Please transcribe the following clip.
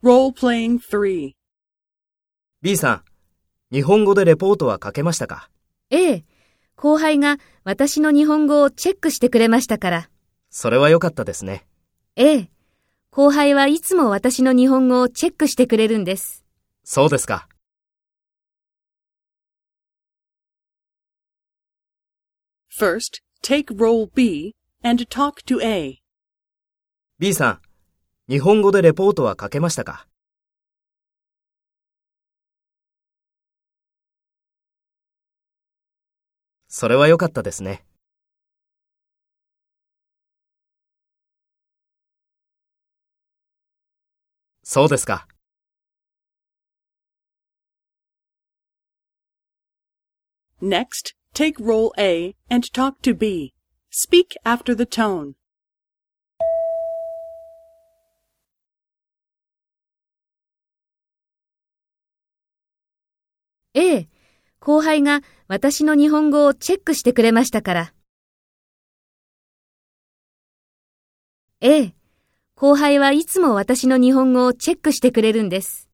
Role-playing 3. B さん、日本語でレポートは書けましたか？ええ、後輩が私の日本語をチェックしてくれましたから。それは良かったですね。ええ、後輩はいつも私の日本語をチェックしてくれるんです。そうですか。First, take role B and talk to A. B さん、日本語でレポートは書けましたかそれは良かったですね。そうですか。Next, take role A and talk to B. Speak after the tone. ええ、後輩が私の日本語をチェックしてくれましたから。ええ、後輩はいつも私の日本語をチェックしてくれるんです。